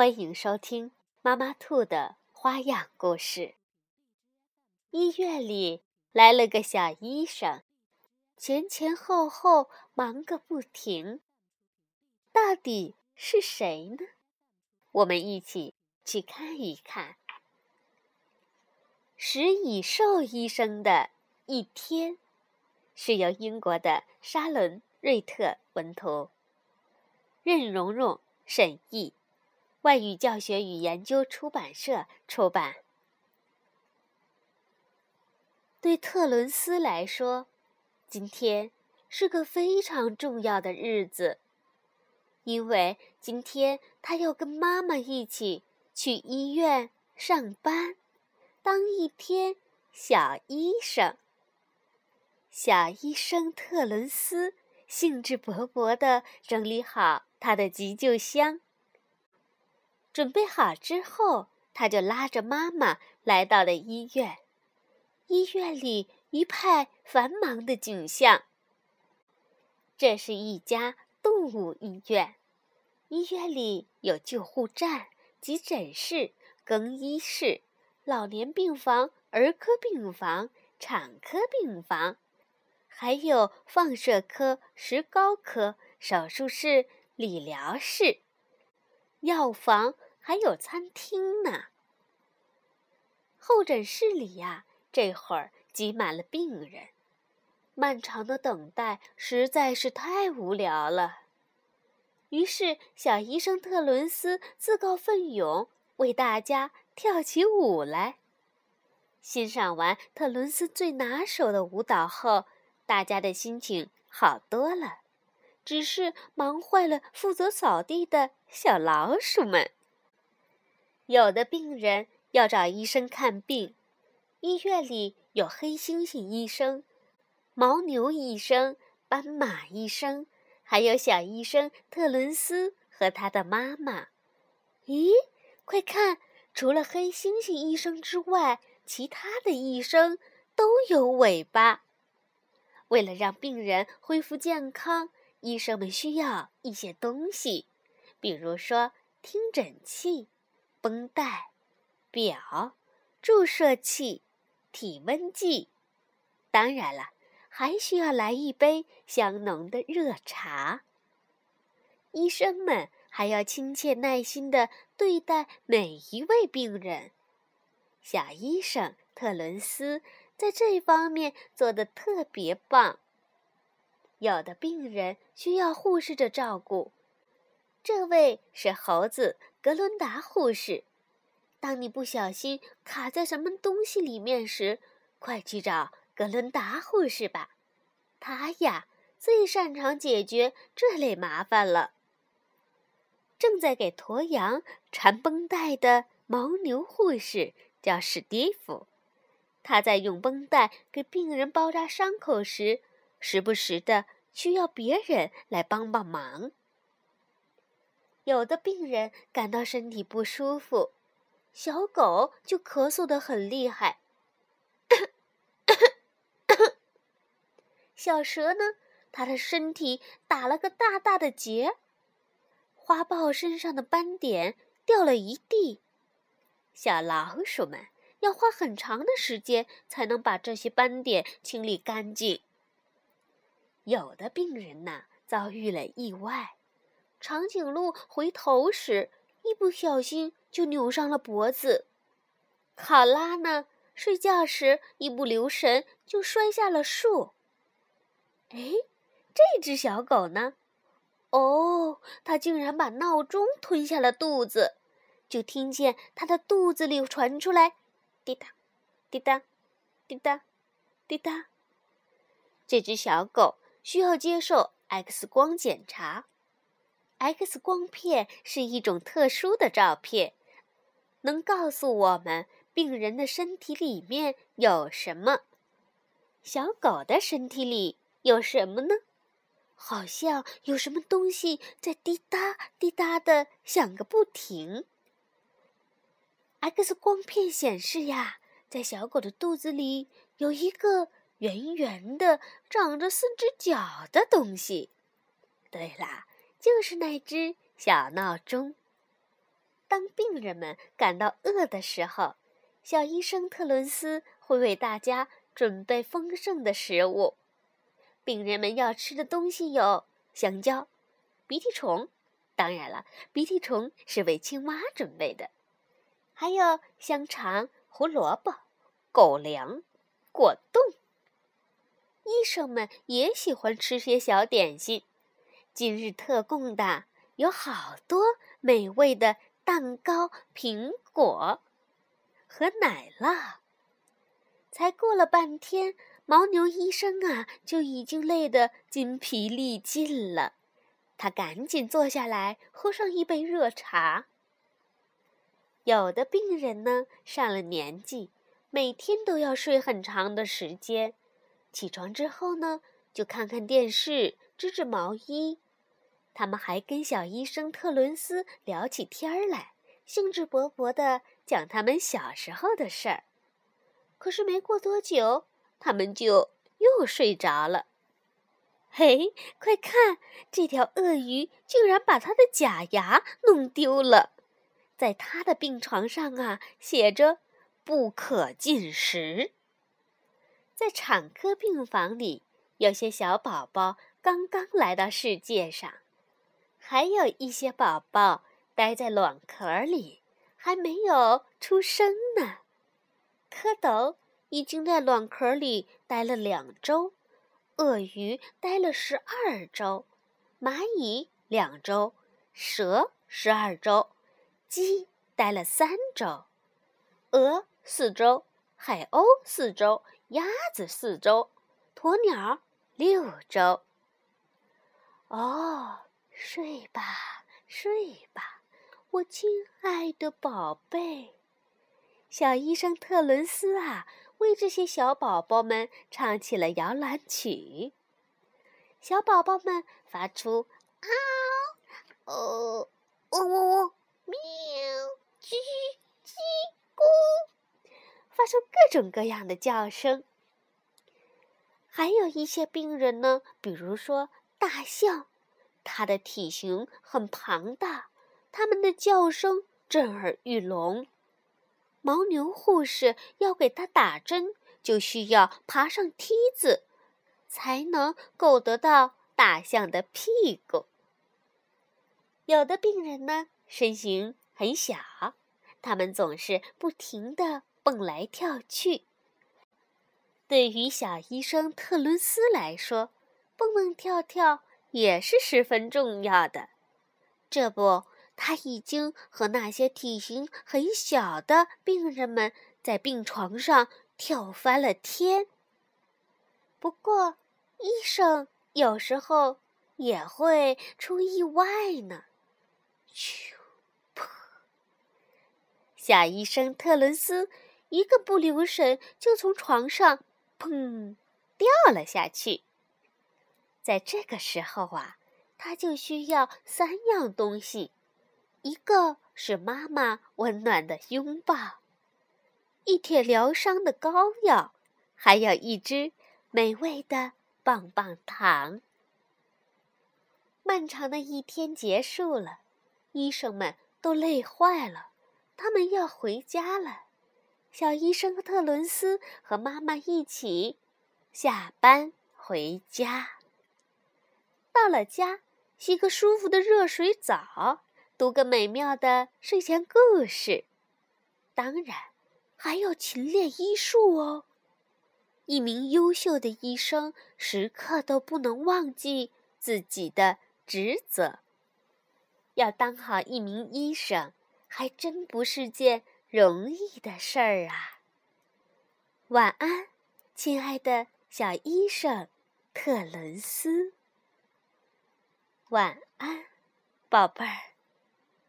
欢迎收听妈妈兔的花样故事。医院里来了个小医生，前前后后忙个不停。到底是谁呢？我们一起去看一看。食蚁兽医生的一天，是由英国的沙伦·瑞特文图，任蓉蓉审译。外语教学与研究出版社出版。对特伦斯来说，今天是个非常重要的日子，因为今天他要跟妈妈一起去医院上班，当一天小医生。小医生特伦斯兴致勃勃地整理好他的急救箱。准备好之后，他就拉着妈妈来到了医院。医院里一派繁忙的景象。这是一家动物医院，医院里有救护站、急诊室、更衣室、老年病房、儿科病房、产科病房，还有放射科、石膏科、手术室、理疗室。药房还有餐厅呢。候诊室里呀，这会儿挤满了病人，漫长的等待实在是太无聊了。于是，小医生特伦斯自告奋勇为大家跳起舞来。欣赏完特伦斯最拿手的舞蹈后，大家的心情好多了。只是忙坏了负责扫地的小老鼠们。有的病人要找医生看病，医院里有黑猩猩医生、牦牛医生、斑马医生，还有小医生特伦斯和他的妈妈。咦，快看，除了黑猩猩医生之外，其他的医生都有尾巴。为了让病人恢复健康。医生们需要一些东西，比如说听诊器、绷带、表、注射器、体温计。当然了，还需要来一杯香浓的热茶。医生们还要亲切耐心地对待每一位病人。小医生特伦斯在这方面做得特别棒。有的病人需要护士的照顾，这位是猴子格伦达护士。当你不小心卡在什么东西里面时，快去找格伦达护士吧，他呀最擅长解决这类麻烦了。正在给驼羊缠绷带的牦牛护士叫史蒂夫，他在用绷带给病人包扎伤口时。时不时的需要别人来帮帮忙。有的病人感到身体不舒服，小狗就咳嗽的很厉害。小蛇呢，它的身体打了个大大的结，花豹身上的斑点掉了一地。小老鼠们要花很长的时间才能把这些斑点清理干净。有的病人呐遭遇了意外，长颈鹿回头时一不小心就扭伤了脖子；考拉呢睡觉时一不留神就摔下了树。哎，这只小狗呢？哦，它竟然把闹钟吞下了肚子，就听见它的肚子里传出来滴答、滴答、滴答、滴答。这只小狗。需要接受 X 光检查。X 光片是一种特殊的照片，能告诉我们病人的身体里面有什么。小狗的身体里有什么呢？好像有什么东西在滴答滴答的响个不停。X 光片显示呀，在小狗的肚子里有一个圆圆的、长着四只脚的东西。对啦，就是那只小闹钟。当病人们感到饿的时候，小医生特伦斯会为大家准备丰盛的食物。病人们要吃的东西有香蕉、鼻涕虫，当然了，鼻涕虫是为青蛙准备的。还有香肠、胡萝卜、狗粮、果冻。医生们也喜欢吃些小点心。今日特供的有好多美味的蛋糕、苹果和奶酪。才过了半天，牦牛医生啊就已经累得筋疲力尽了。他赶紧坐下来，喝上一杯热茶。有的病人呢，上了年纪，每天都要睡很长的时间。起床之后呢，就看看电视，织织毛衣。他们还跟小医生特伦斯聊起天儿来，兴致勃勃地讲他们小时候的事儿。可是没过多久，他们就又睡着了。嘿，快看，这条鳄鱼竟然把它的假牙弄丢了！在他的病床上啊，写着“不可进食”。在产科病房里，有些小宝宝刚刚来到世界上，还有一些宝宝待在卵壳里，还没有出生呢。蝌蚪已经在卵壳里待了两周，鳄鱼待了十二周，蚂蚁两周，蛇十二周。鸡待了三周，鹅四周，海鸥四周，鸭子四周，鸵鸟六周。哦，睡吧，睡吧，我亲爱的宝贝。小医生特伦斯啊，为这些小宝宝们唱起了摇篮曲。小宝宝们发出啊，哦，嗡嗡嗡。喵，叽叽，出各种各样的叫声。还有一些病人呢，比如说大象，它的体型很庞大，它们的叫声震耳欲聋。牦牛护士要给它打针，就需要爬上梯子，才能够得到大象的屁股。有的病人呢。身形很小，他们总是不停地蹦来跳去。对于小医生特伦斯来说，蹦蹦跳跳也是十分重要的。这不，他已经和那些体型很小的病人们在病床上跳翻了天。不过，医生有时候也会出意外呢。咻！小医生特伦斯一个不留神就从床上砰掉了下去。在这个时候啊，他就需要三样东西：一个是妈妈温暖的拥抱，一帖疗伤的膏药，还有一支美味的棒棒糖。漫长的一天结束了，医生们都累坏了。他们要回家了，小医生特伦斯和妈妈一起下班回家。到了家，洗个舒服的热水澡，读个美妙的睡前故事，当然还要勤练医术哦。一名优秀的医生时刻都不能忘记自己的职责，要当好一名医生。还真不是件容易的事儿啊！晚安，亲爱的小医生特伦斯。晚安，宝贝儿。